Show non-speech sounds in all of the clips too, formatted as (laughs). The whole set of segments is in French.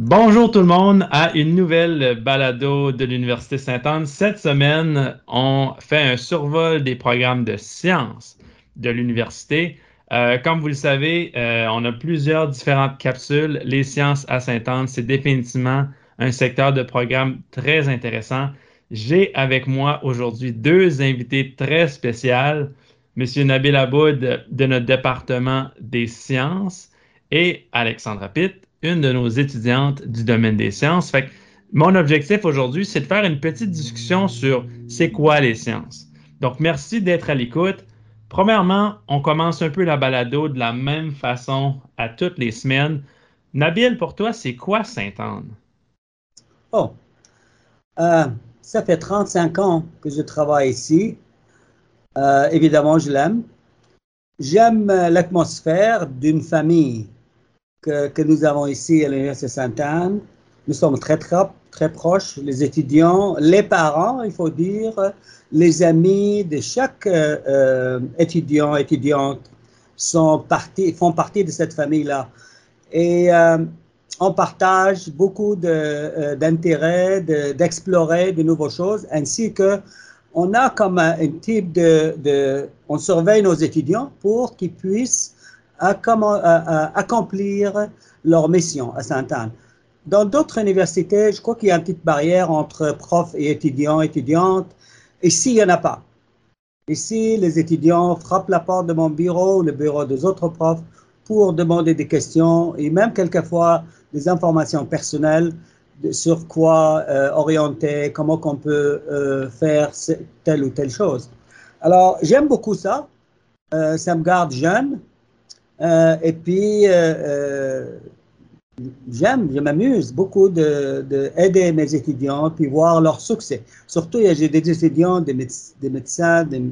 Bonjour tout le monde à une nouvelle balado de l'Université Sainte-Anne. Cette semaine, on fait un survol des programmes de sciences de l'université. Euh, comme vous le savez, euh, on a plusieurs différentes capsules. Les sciences à Sainte-Anne, c'est définitivement un secteur de programme très intéressant. J'ai avec moi aujourd'hui deux invités très spéciaux. Monsieur Nabil Aboud de notre département des sciences et Alexandra Pitt une de nos étudiantes du domaine des sciences. Fait mon objectif aujourd'hui, c'est de faire une petite discussion sur c'est quoi les sciences. Donc, merci d'être à l'écoute. Premièrement, on commence un peu la balado de la même façon à toutes les semaines. Nabil, pour toi, c'est quoi Sainte-Anne? Oh, euh, ça fait 35 ans que je travaille ici. Euh, évidemment, je l'aime. J'aime euh, l'atmosphère d'une famille que, nous avons ici à l'Université Sainte-Anne. Nous sommes très, très, très proches, les étudiants, les parents, il faut dire, les amis de chaque euh, euh, étudiant, étudiante sont partis, font partie de cette famille-là. Et euh, on partage beaucoup d'intérêt d'explorer de, nouvelles choses, ainsi que on a comme un, type de, de, On surveille nos étudiants pour qu'ils puissent accomplir leur mission à Sainte-Anne. Dans d'autres universités, je crois qu'il y a une petite barrière entre profs et étudiants, étudiantes. Ici, il n'y en a pas. Ici, les étudiants frappent la porte de mon bureau, le bureau des autres profs, pour demander des questions et même quelquefois des informations personnelles sur quoi euh, orienter, comment qu'on peut euh, faire telle ou telle chose. Alors, j'aime beaucoup ça. Euh, ça me garde jeune. Euh, et puis, euh, euh, j'aime, je m'amuse beaucoup d'aider de, mes étudiants puis voir leur succès. Surtout, j'ai des étudiants, des, médecins, des,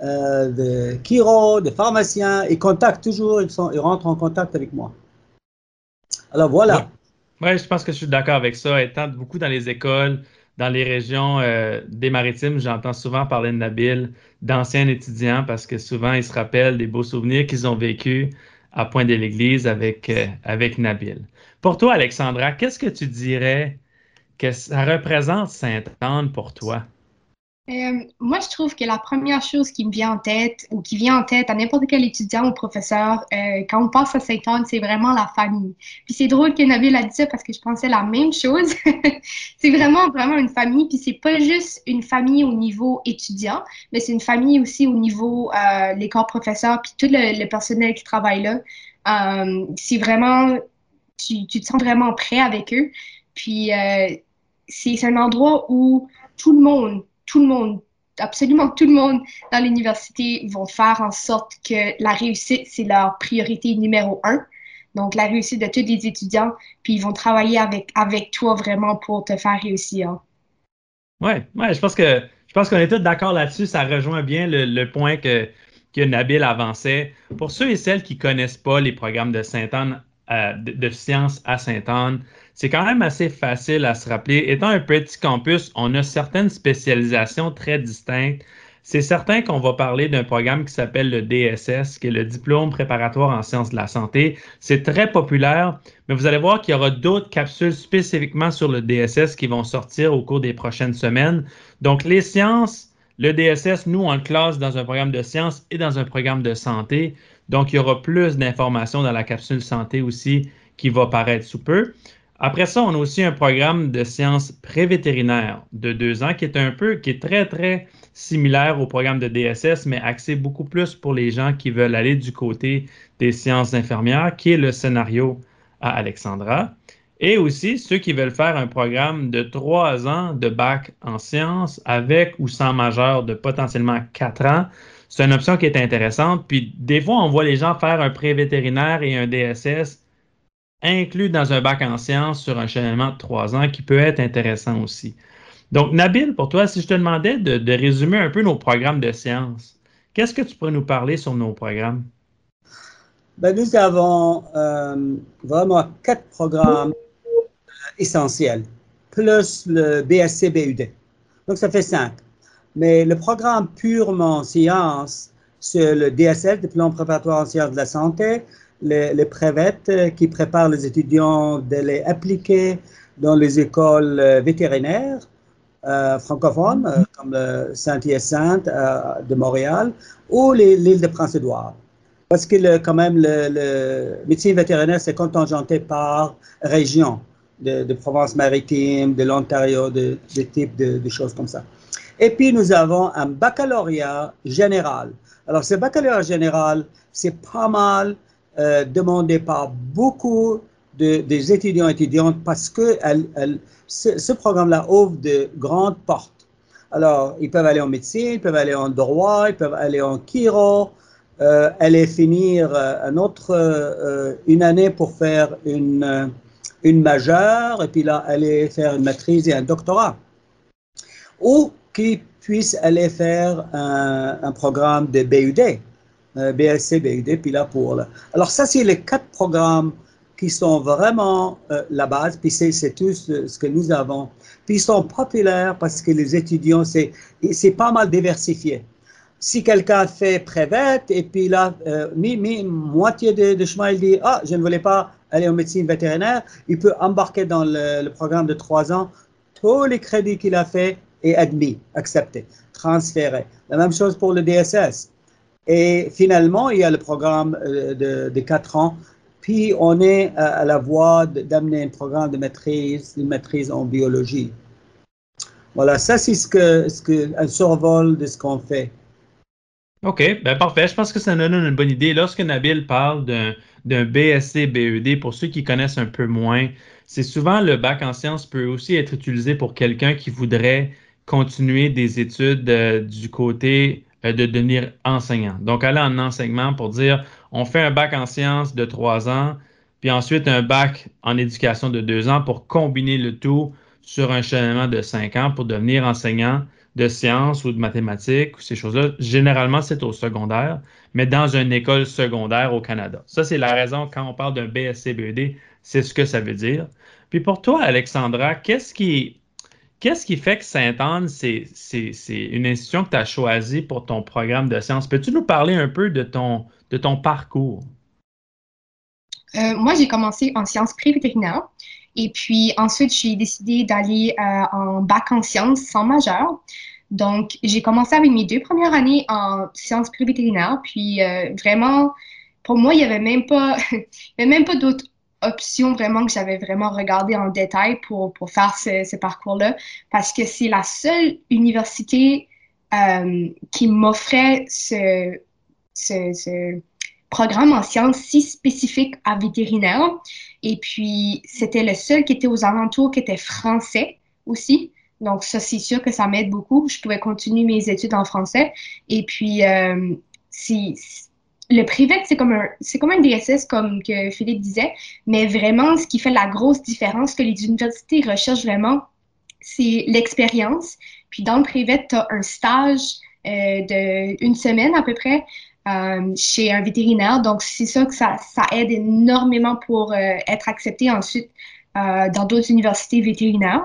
de chiro, des pharmaciens. Ils contactent toujours, ils, sont, ils rentrent en contact avec moi. Alors voilà. Oui, je pense que je suis d'accord avec ça. Étant beaucoup dans les écoles, dans les régions des maritimes, j'entends souvent parler de Nabil d'anciens étudiants parce que souvent ils se rappellent des beaux souvenirs qu'ils ont vécus à Point de l'Église avec, euh, avec Nabil. Pour toi, Alexandra, qu'est-ce que tu dirais que ça représente Sainte-Anne pour toi? Euh, moi, je trouve que la première chose qui me vient en tête ou qui vient en tête à n'importe quel étudiant ou professeur euh, quand on pense à Saint-Anne, c'est vraiment la famille. Puis c'est drôle que Nabil a dit ça parce que je pensais la même chose. (laughs) c'est vraiment, vraiment une famille. Puis c'est pas juste une famille au niveau étudiant, mais c'est une famille aussi au niveau euh, les corps professeurs puis tout le, personnel qui travaille là. Euh, c'est vraiment, tu, tu te sens vraiment prêt avec eux. Puis c'est un endroit où tout le monde tout le monde, absolument tout le monde dans l'université vont faire en sorte que la réussite, c'est leur priorité numéro un. Donc, la réussite de tous les étudiants, puis ils vont travailler avec, avec toi vraiment pour te faire réussir. Oui, ouais, je pense que je pense qu'on est tous d'accord là-dessus. Ça rejoint bien le, point que, que Nabil avançait. Pour ceux et celles qui ne connaissent pas les programmes de Sainte-Anne, de, de sciences à Sainte-Anne, c'est quand même assez facile à se rappeler. Étant un petit campus, on a certaines spécialisations très distinctes. C'est certain qu'on va parler d'un programme qui s'appelle le DSS, qui est le diplôme préparatoire en sciences de la santé. C'est très populaire, mais vous allez voir qu'il y aura d'autres capsules spécifiquement sur le DSS qui vont sortir au cours des prochaines semaines. Donc, les sciences, le DSS, nous, on le classe dans un programme de sciences et dans un programme de santé. Donc, il y aura plus d'informations dans la capsule santé aussi qui va paraître sous peu. Après ça, on a aussi un programme de sciences prévétérinaires de deux ans qui est un peu, qui est très, très similaire au programme de DSS, mais axé beaucoup plus pour les gens qui veulent aller du côté des sciences infirmières, qui est le scénario à Alexandra. Et aussi ceux qui veulent faire un programme de trois ans de bac en sciences avec ou sans majeur de potentiellement quatre ans. C'est une option qui est intéressante. Puis des fois, on voit les gens faire un pré-vétérinaire et un DSS inclus dans un bac en sciences sur un cheminement de trois ans qui peut être intéressant aussi. Donc, Nabil, pour toi, si je te demandais de, résumer un peu nos programmes de sciences, qu'est-ce que tu pourrais nous parler sur nos programmes? Ben, nous avons euh, vraiment quatre programmes euh, essentiels, plus le BSC-BUD. Donc, ça fait cinq. Mais le programme purement sciences, c'est le DSL, Diplôme préparatoire en sciences de la santé, les, les prévêtes qui préparent les étudiants d'aller appliquer dans les écoles vétérinaires francophones, comme Saint-Hyacinthe de Montréal ou l'île de Prince-Édouard. Parce que quand même, le, le médecine vétérinaire, c'est contingenté par région de, Provence-Maritime, de l'Ontario, de, de types de, choses comme ça. Et puis, nous avons un baccalauréat général. Alors, ce baccalauréat général, c'est pas mal euh, demandé par beaucoup de, des étudiants et étudiantes parce que ce, programme-là ouvre de grandes portes. Alors, ils peuvent aller en médecine, ils peuvent aller en droit, ils peuvent aller en chiro, aller finir euh, autre, euh, une année pour faire une une majeure et puis là, aller faire une maîtrise et un doctorat. Ou qui puisse aller faire un, programme de BUD, euh, BSc, BUD, puis là pour... Alors ça, c'est les quatre programmes qui sont vraiment euh, la base, puis c'est tout ce, que nous avons. Puis ils sont populaires parce que les étudiants, c'est pas mal diversifié. Si quelqu'un fait prévette et puis là, euh, mi, mi, moitié de, chemin, il dit, ah, je ne voulais pas aller en médecine vétérinaire, il peut embarquer dans le, programme de trois ans. Tous les crédits qu'il a fait est admis, accepté, transféré. La même chose pour le DSS. Et finalement, il y a le programme euh, de, quatre ans. Puis on est à, la voie d'amener un programme de maîtrise, une maîtrise en biologie. Voilà, ça c'est ce que, ce que, un survol de ce qu'on fait. OK, ben parfait. Je pense que ça nous donne une bonne idée. Lorsque Nabil parle d'un BSC BED, pour ceux qui connaissent un peu moins, c'est souvent le bac en sciences peut aussi être utilisé pour quelqu'un qui voudrait continuer des études euh, du côté euh, de devenir enseignant. Donc, aller en enseignement pour dire, on fait un bac en sciences de trois ans, puis ensuite un bac en éducation de deux ans pour combiner le tout sur un cheminement de cinq ans pour devenir enseignant de sciences ou de mathématiques ou ces choses-là. Généralement, c'est au secondaire, mais dans une école secondaire au Canada. Ça, c'est la raison quand on parle d'un BSC-BED, c'est ce que ça veut dire. Puis pour toi, Alexandra, qu'est-ce qui, fait que Sainte-Anne, c'est, une institution que tu as choisie pour ton programme de sciences? Peux-tu nous parler un peu de ton, de ton parcours? Euh, moi, j'ai commencé en sciences pré-vétérinaires. Et puis ensuite, j'ai décidé d'aller euh, en bac en sciences sans majeur. Donc, j'ai commencé avec mes deux premières années en sciences pré-vétérinaires. Puis euh, vraiment, pour moi, il n'y avait même pas, (laughs) pas d'autres options vraiment que j'avais vraiment regardé en détail pour, pour faire ce, parcours-là. Parce que c'est la seule université euh, qui m'offrait ce, ce programme en sciences si spécifique à vétérinaire. Et puis, c'était le seul qui était aux alentours, qui était français aussi. Donc, ça, c'est sûr que ça m'aide beaucoup. Je pouvais continuer mes études en français. Et puis, euh, le privé, c'est comme un, comme un DSS, comme que Philippe disait. Mais vraiment, ce qui fait la grosse différence que les universités recherchent vraiment, c'est l'expérience. Puis, dans le privé, tu as un stage euh, de une semaine à peu près euh, chez un vétérinaire. Donc, c'est ça que ça, aide énormément pour euh, être accepté ensuite euh, dans d'autres universités vétérinaires.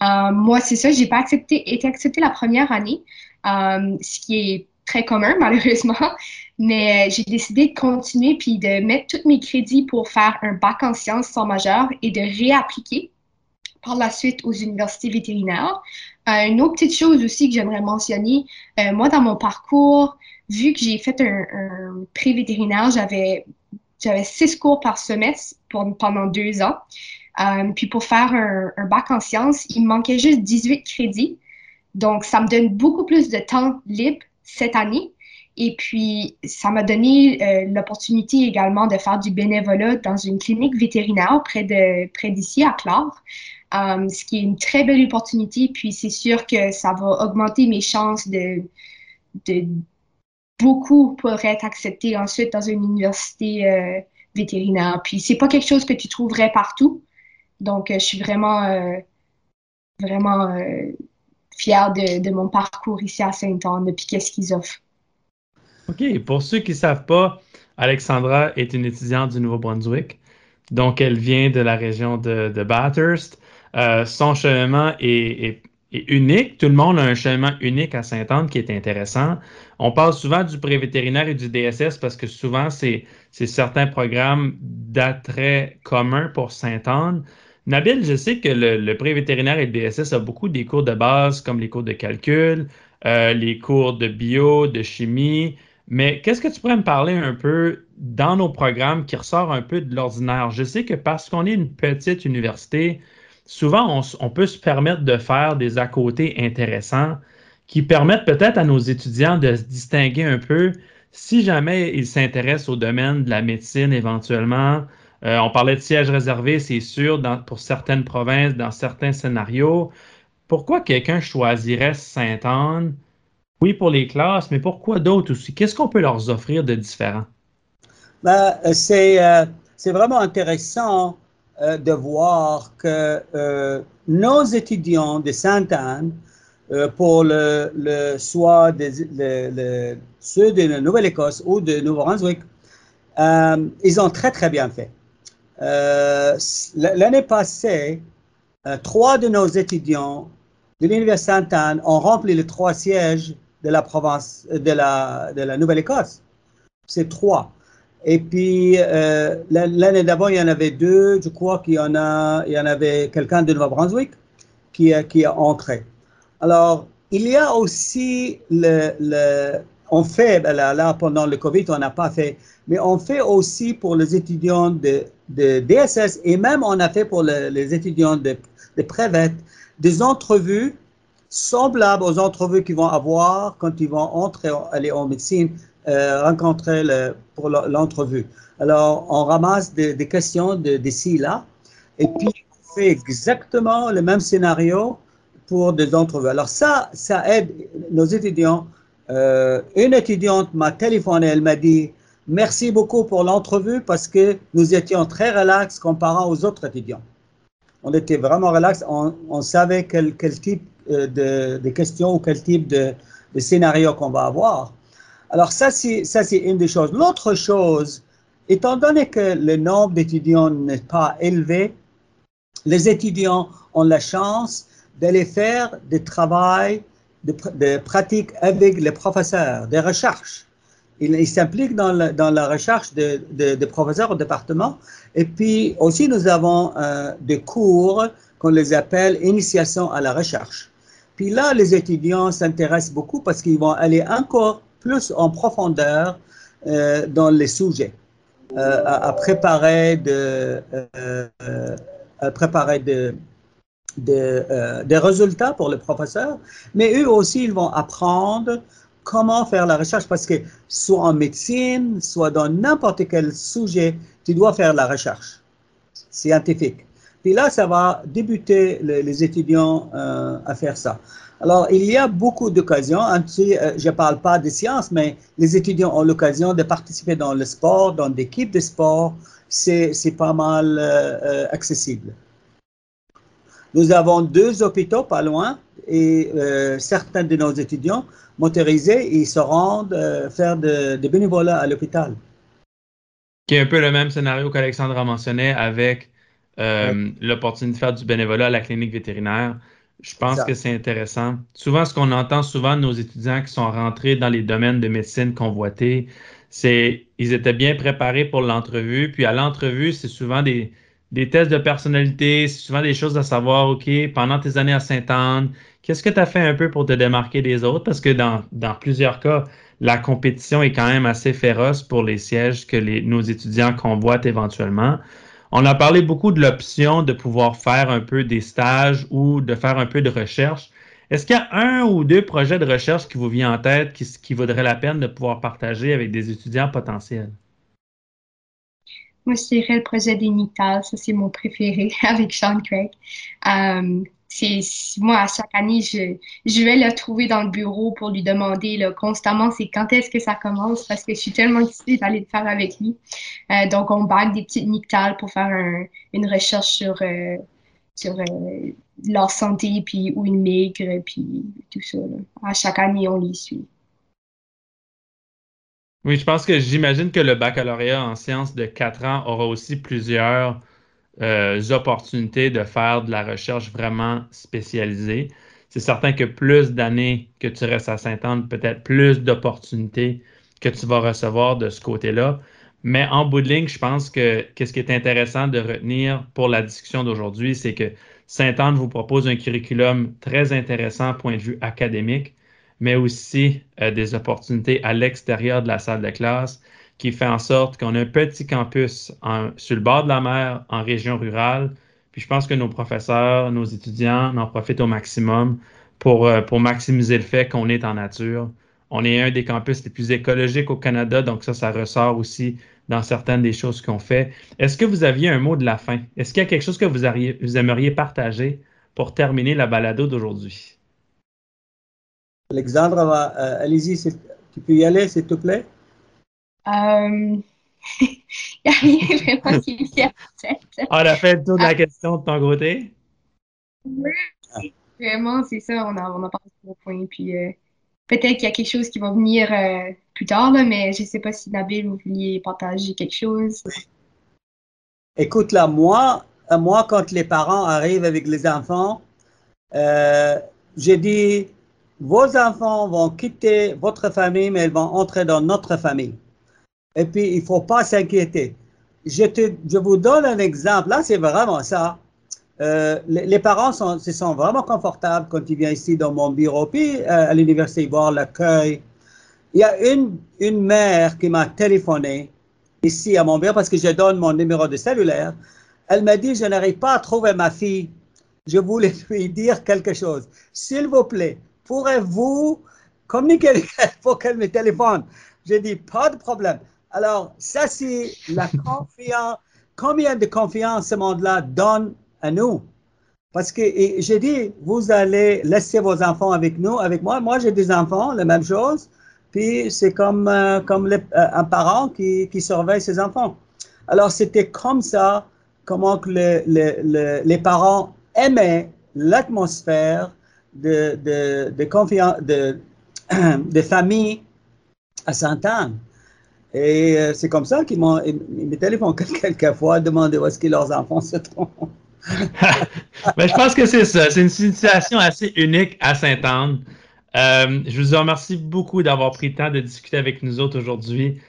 moi, c'est ça, j'ai pas accepté, été acceptée la première année, ce qui est très commun (laughs) malheureusement, mais j'ai décidé de continuer puis de mettre tous mes crédits pour faire un bac en sciences sans majeur et de réappliquer par la suite aux universités vétérinaires. une autre petite chose aussi que j'aimerais mentionner, moi dans mon parcours, vu que j'ai fait un, un pré-vétérinaire, j'avais j'avais six cours par semestre pendant deux ans. Euh, puis pour faire un, bac en sciences, il me manquait juste 18 crédits. Donc, ça me donne beaucoup plus de temps libre cette année. Et puis, ça m'a donné euh, l'opportunité également de faire du bénévolat dans une clinique vétérinaire près près d'ici à Clare, euh, ce qui est une très belle opportunité. Puis, c'est sûr que ça va augmenter mes chances de, de beaucoup pourraient être acceptés ensuite dans une université euh, vétérinaire. Puis c'est pas quelque chose que tu trouverais partout. Donc, euh, je suis vraiment, euh, vraiment fière de, mon parcours ici à Saint-Anne, puis qu'est-ce qu'ils offrent. OK. Pour ceux qui ne savent pas, Alexandra est une étudiante du Nouveau-Brunswick. Donc, elle vient de la région de, Bathurst. son cheminement est, unique. Tout le monde a un chemin unique à Sainte-Anne qui est intéressant. On parle souvent du pré-vétérinaire et du DSS parce que souvent, c'est certains programmes d'attrait commun pour Sainte-Anne. Nabil, je sais que le, le pré-vétérinaire et le DSS a beaucoup des cours de base comme les cours de calcul, euh, les cours de bio, de chimie. Mais qu'est-ce que tu pourrais me parler un peu dans nos programmes qui ressort un peu de l'ordinaire? Je sais que parce qu'on est une petite université, souvent, on, peut se permettre de faire des à côté intéressants qui permettent peut-être à nos étudiants de se distinguer un peu si jamais ils s'intéressent au domaine de la médecine éventuellement. Euh, on parlait de sièges réservés, c'est sûr, pour certaines provinces, dans certains scénarios. Pourquoi quelqu'un choisirait Sainte-Anne? Oui, pour les classes, mais pourquoi d'autres aussi? Qu'est-ce qu'on peut leur offrir de différent? Ben, euh, c'est vraiment intéressant euh, de voir que euh, nos étudiants de Sainte-Anne, euh, pour le, le soit ceux de la Nouvelle-Écosse ou de Nouveau-Brunswick, ils ont très très bien fait. L'année passée, trois de nos étudiants de l'Université Sainte-Anne ont rempli les trois sièges de la province de la, de la Nouvelle-Écosse. C'est trois. Et puis, euh, l'année d'avant, il y en avait deux. Je crois qu'il y en a, il y en avait quelqu'un de Nouveau-Brunswick qui, qui est entré. Alors, il y a aussi le, le on fait, ben là, pendant le Covid, on n'a pas fait, mais on fait aussi pour les étudiants de, de DSS et même on a fait pour les étudiants de, de Prévette des entrevues semblables aux entrevues qu'ils vont avoir quand ils vont entrer, aller en médecine euh, rencontrer pour l'entrevue. Alors, on ramasse des, questions de, d'ici là, et puis on fait exactement le même scénario pour des entrevues. Alors ça, ça aide nos étudiants. Euh, une étudiante m'a téléphoné, elle m'a dit merci beaucoup pour l'entrevue parce que nous étions très relax comparant aux autres étudiants. On était vraiment relax, on, savait quel, type euh, de, de, questions ou quel type de, de scénario qu'on va avoir. Alors ça, c'est, une des choses. L'autre chose, étant donné que le nombre d'étudiants n'est pas élevé, les étudiants ont la chance d'aller faire des travaux, de, pratiques avec les professeurs, des recherches. Ils s'impliquent dans, la recherche des de, professeurs au département. Et puis aussi, nous avons euh, des cours qu'on les appelle initiation à la recherche. Puis là, les étudiants s'intéressent beaucoup parce qu'ils vont aller encore plus en profondeur euh, dans les sujets, euh, à, préparer euh, des résultats pour les professeurs, mais eux aussi, ils vont apprendre comment faire la recherche parce que soit en médecine, soit dans n'importe quel sujet, tu dois faire la recherche scientifique. Puis là, ça va débuter les, étudiants à faire ça. Alors, il y a beaucoup d'occasions. Euh, je ne parle pas de sciences, mais les étudiants ont l'occasion de participer dans le sport, dans des équipes de sport. C'est pas mal euh, euh, accessible. Nous avons deux hôpitaux pas loin et certains de nos étudiants motorisés, ils se rendent faire de, de bénévolat à l'hôpital. Qui est un peu le même scénario qu'Alexandre mentionné avec l'opportunité de faire du bénévolat à la clinique vétérinaire. Je pense que c'est intéressant. Souvent, ce qu'on entend souvent de nos étudiants qui sont rentrés dans les domaines de médecine convoités, c'est ils étaient bien préparés pour l'entrevue. Puis à l'entrevue, c'est souvent des, des tests de personnalité, c'est souvent des choses à savoir, OK, pendant tes années à Sainte-Anne, qu'est-ce que tu as fait un peu pour te démarquer des autres? Parce que dans, dans plusieurs cas, la compétition est quand même assez féroce pour les sièges que les, nos étudiants convoitent éventuellement. On a parlé beaucoup de l'option de pouvoir faire un peu des stages ou de faire un peu de recherche. Est-ce qu'il y a un ou deux projets de recherche qui vous vient en tête qui, vaudrait la peine de pouvoir partager avec des étudiants potentiels? Moi, je dirais le projet des ça c'est mon préféré (laughs) avec Sean Craig. Euh, c'est moi à chaque année je, je vais le trouver dans le bureau pour lui demander là, constamment c'est quand est-ce que ça commence? Parce que je suis tellement excitée d'aller le faire avec lui. Euh, donc on bague des petites nictales pour faire une recherche sur euh, sur euh, leur santé puis où ils migrent puis tout ça à chaque année on les suit. Oui je pense que j'imagine que le baccalauréat en sciences de 4 ans aura aussi plusieurs euh, opportunités de faire de la recherche vraiment spécialisée. c'est certain que plus d'années que tu restes à Sainte-Anne, peut-être plus d'opportunités que tu vas recevoir de ce côté-là. Mais en bout de ligne, je pense que ce qui est intéressant de retenir pour la discussion d'aujourd'hui, c'est que Sainte-Anne vous propose un curriculum très intéressant point de vue académique, mais aussi euh, des opportunités à l'extérieur de la salle de classe qui fait en sorte qu'on a un petit campus sur le bord de la mer en région rurale. Puis je pense que nos professeurs, nos étudiants en profitent au maximum pour, euh, pour maximiser le fait qu'on est en nature. On est un des campus les plus écologiques au Canada, donc ça, ça ressort aussi dans certaines des choses qu'on fait. Est-ce que vous aviez un mot de la fin? Est-ce qu'il y a quelque chose que vous, aimeriez partager pour terminer la balado d'aujourd'hui? Alexandre, euh, allez-y, tu peux y aller, s'il te plaît? Euh... Il n'y a rien vraiment qui me vient On a fait le tour de la question de ton côté? Oui, vraiment, c'est ça. On a, on a parlé au point. Puis euh, peut-être qu'il y a quelque chose qui va venir euh, plus tard, là, mais je ne sais pas si Nabil, vous vouliez partager quelque chose. Écoute, là, moi, euh, moi, quand les parents arrivent avec les enfants, euh, j'ai dit, vos enfants vont quitter votre famille, mais ils vont entrer dans notre famille. Et puis, il ne faut pas s'inquiéter. Je, te, je vous donne un exemple. Là, c'est vraiment ça. Euh, les, parents se sont vraiment confortables quand ils viennent ici dans mon bureau. Puis, euh, à l'université, voient l'accueil. Il y a une, une mère qui m'a téléphoné ici à mon bureau parce que je donne mon numéro de cellulaire. Elle m'a dit, je n'arrive pas à trouver ma fille. Je voulais (laughs) lui dire quelque chose. S'il vous plaît, pourrez-vous communiquer pour qu'elle me téléphone? J'ai dit, pas de problème. Alors, ça, c'est la confiance. Combien de confiance ce monde-là donne à nous? Parce que j'ai dit, vous allez laisser vos enfants avec nous, avec moi. Moi, j'ai des enfants, la même chose. Puis, c'est comme, euh, comme euh, un parent qui, qui, surveille ses enfants. Alors, c'était comme ça, comment que les parents aimaient l'atmosphère de, de, de confiance, de, (clears throat) de famille à Sainte-Anne. Et euh, c'est comme ça qu'ils m'ont, ils téléphonent quelquefois demander où est-ce que leurs enfants se trouvent. (laughs) Mais je pense que c'est ça. C'est une situation assez unique à Sainte-Anne. Euh, je vous remercie beaucoup d'avoir pris le temps de discuter avec nous autres aujourd'hui.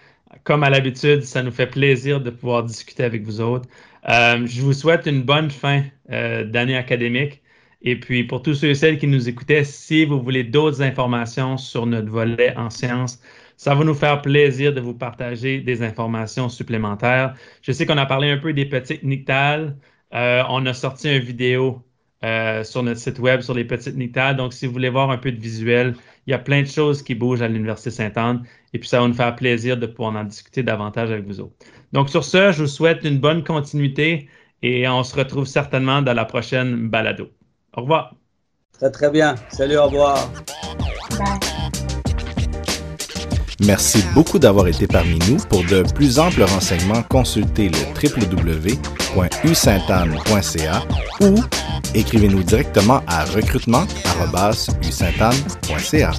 Comme à l'habitude, ça nous fait plaisir de pouvoir discuter avec vous autres. Euh, je vous souhaite une bonne fin d'année académique. Et puis, pour tous ceux et celles qui nous écoutaient, si vous voulez d'autres informations sur notre volet en sciences, ça va nous faire plaisir de vous partager des informations supplémentaires. Je sais qu'on a parlé un peu des petites nictales. Euh, on a sorti une vidéo euh, sur notre site web sur les petites nictales. Donc, si vous voulez voir un peu de visuel, il y a plein de choses qui bougent à l'Université Sainte-Anne. Et puis, ça va nous faire plaisir de pouvoir en discuter davantage avec vous autres. Donc, sur ce, je vous souhaite une bonne continuité et on se retrouve certainement dans la prochaine balado. Au revoir. Très, très bien. Salut, au revoir. Merci beaucoup d'avoir été parmi nous. Pour de plus amples renseignements, consultez le www.usaintanne.ca ou écrivez-nous directement à recrutement.usaintanne.ca.